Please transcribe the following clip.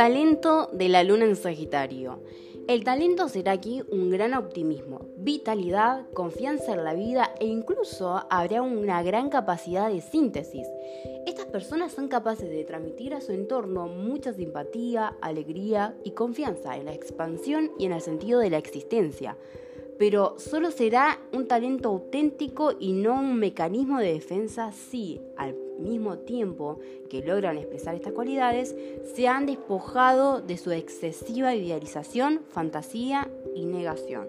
Talento de la luna en Sagitario. El talento será aquí un gran optimismo, vitalidad, confianza en la vida e incluso habrá una gran capacidad de síntesis. Estas personas son capaces de transmitir a su entorno mucha simpatía, alegría y confianza en la expansión y en el sentido de la existencia. Pero solo será un talento auténtico y no un mecanismo de defensa si al mismo tiempo que logran expresar estas cualidades, se han despojado de su excesiva idealización, fantasía y negación.